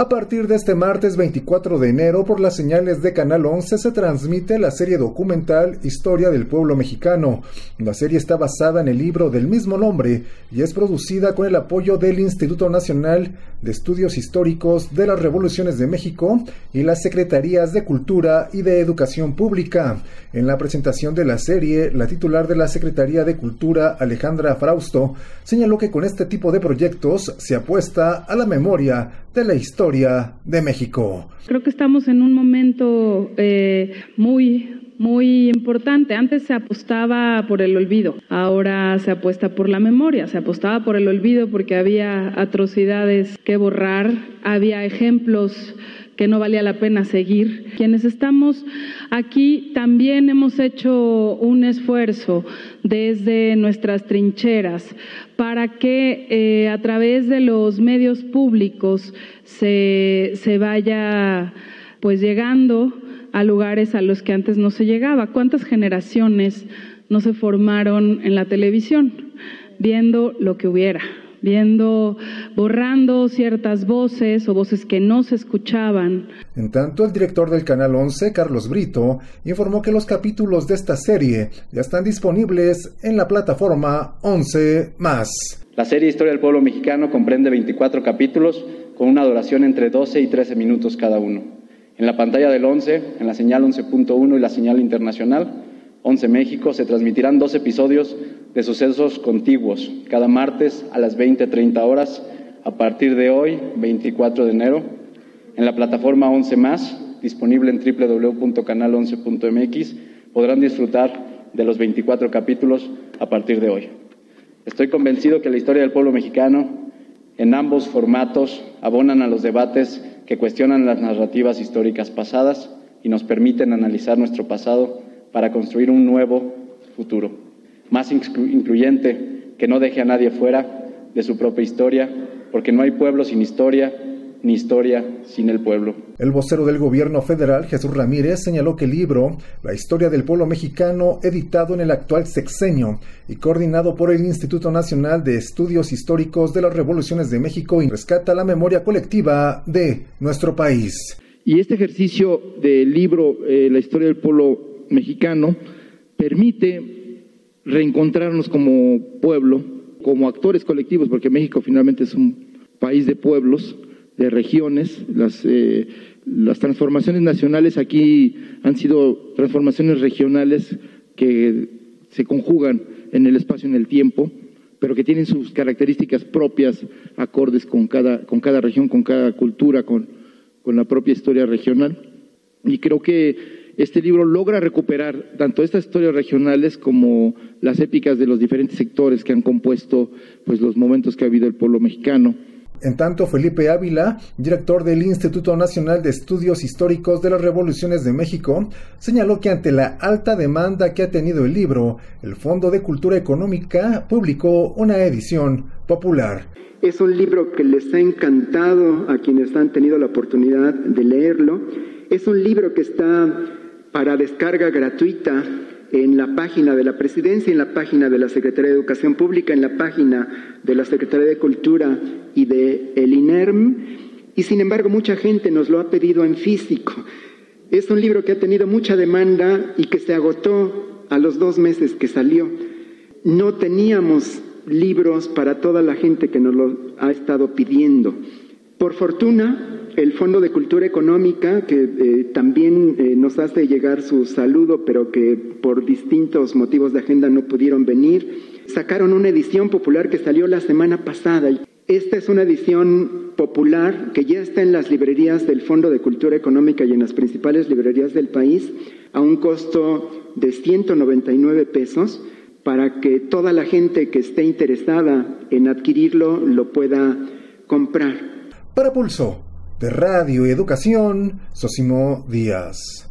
A partir de este martes 24 de enero, por las señales de Canal 11, se transmite la serie documental Historia del Pueblo Mexicano. La serie está basada en el libro del mismo nombre y es producida con el apoyo del Instituto Nacional de Estudios Históricos de las Revoluciones de México y las Secretarías de Cultura y de Educación Pública. En la presentación de la serie, la titular de la Secretaría de Cultura, Alejandra Frausto, señaló que con este tipo de proyectos se apuesta a la memoria de la historia de México. Creo que estamos en un momento eh, muy muy importante. Antes se apostaba por el olvido, ahora se apuesta por la memoria. Se apostaba por el olvido porque había atrocidades que borrar, había ejemplos que no valía la pena seguir. Quienes estamos aquí también hemos hecho un esfuerzo desde nuestras trincheras para que eh, a través de los medios públicos se, se vaya pues llegando a lugares a los que antes no se llegaba. ¿Cuántas generaciones no se formaron en la televisión viendo lo que hubiera? Viendo, borrando ciertas voces o voces que no se escuchaban. En tanto, el director del Canal 11, Carlos Brito, informó que los capítulos de esta serie ya están disponibles en la plataforma 11 más. La serie Historia del Pueblo Mexicano comprende 24 capítulos con una duración entre 12 y 13 minutos cada uno. En la pantalla del 11, en la señal 11.1 y la señal internacional, 11 México, se transmitirán dos episodios de sucesos contiguos, cada martes a las 20.30 horas, a partir de hoy, 24 de enero, en la plataforma 11 más, disponible en www.canal11.mx, podrán disfrutar de los 24 capítulos a partir de hoy. Estoy convencido que la historia del pueblo mexicano, en ambos formatos, abonan a los debates que cuestionan las narrativas históricas pasadas y nos permiten analizar nuestro pasado para construir un nuevo futuro, más incluyente, que no deje a nadie fuera de su propia historia, porque no hay pueblo sin historia, ni historia sin el pueblo. El vocero del gobierno federal, Jesús Ramírez, señaló que el libro La historia del pueblo mexicano, editado en el actual sexenio y coordinado por el Instituto Nacional de Estudios Históricos de las Revoluciones de México, rescata la memoria colectiva de nuestro país. Y este ejercicio del libro eh, La historia del pueblo mexicano permite reencontrarnos como pueblo, como actores colectivos, porque México finalmente es un país de pueblos, de regiones. Las, eh, las transformaciones nacionales aquí han sido transformaciones regionales que se conjugan en el espacio en el tiempo, pero que tienen sus características propias, acordes con cada, con cada región, con cada cultura, con, con la propia historia regional. Y creo que este libro logra recuperar tanto estas historias regionales como las épicas de los diferentes sectores que han compuesto pues, los momentos que ha habido el pueblo mexicano. En tanto, Felipe Ávila, director del Instituto Nacional de Estudios Históricos de las Revoluciones de México, señaló que ante la alta demanda que ha tenido el libro, el Fondo de Cultura Económica publicó una edición popular. Es un libro que les ha encantado a quienes han tenido la oportunidad de leerlo. Es un libro que está para descarga gratuita en la página de la Presidencia, en la página de la Secretaría de Educación Pública, en la página de la Secretaría de Cultura y de el INERM, y sin embargo mucha gente nos lo ha pedido en físico. Es un libro que ha tenido mucha demanda y que se agotó a los dos meses que salió. No teníamos libros para toda la gente que nos lo ha estado pidiendo. Por fortuna, el Fondo de Cultura Económica, que eh, también eh, nos hace llegar su saludo, pero que por distintos motivos de agenda no pudieron venir, sacaron una edición popular que salió la semana pasada. Esta es una edición popular que ya está en las librerías del Fondo de Cultura Económica y en las principales librerías del país a un costo de 199 pesos para que toda la gente que esté interesada en adquirirlo lo pueda comprar. Para Pulso de Radio y Educación, Sosimo Díaz.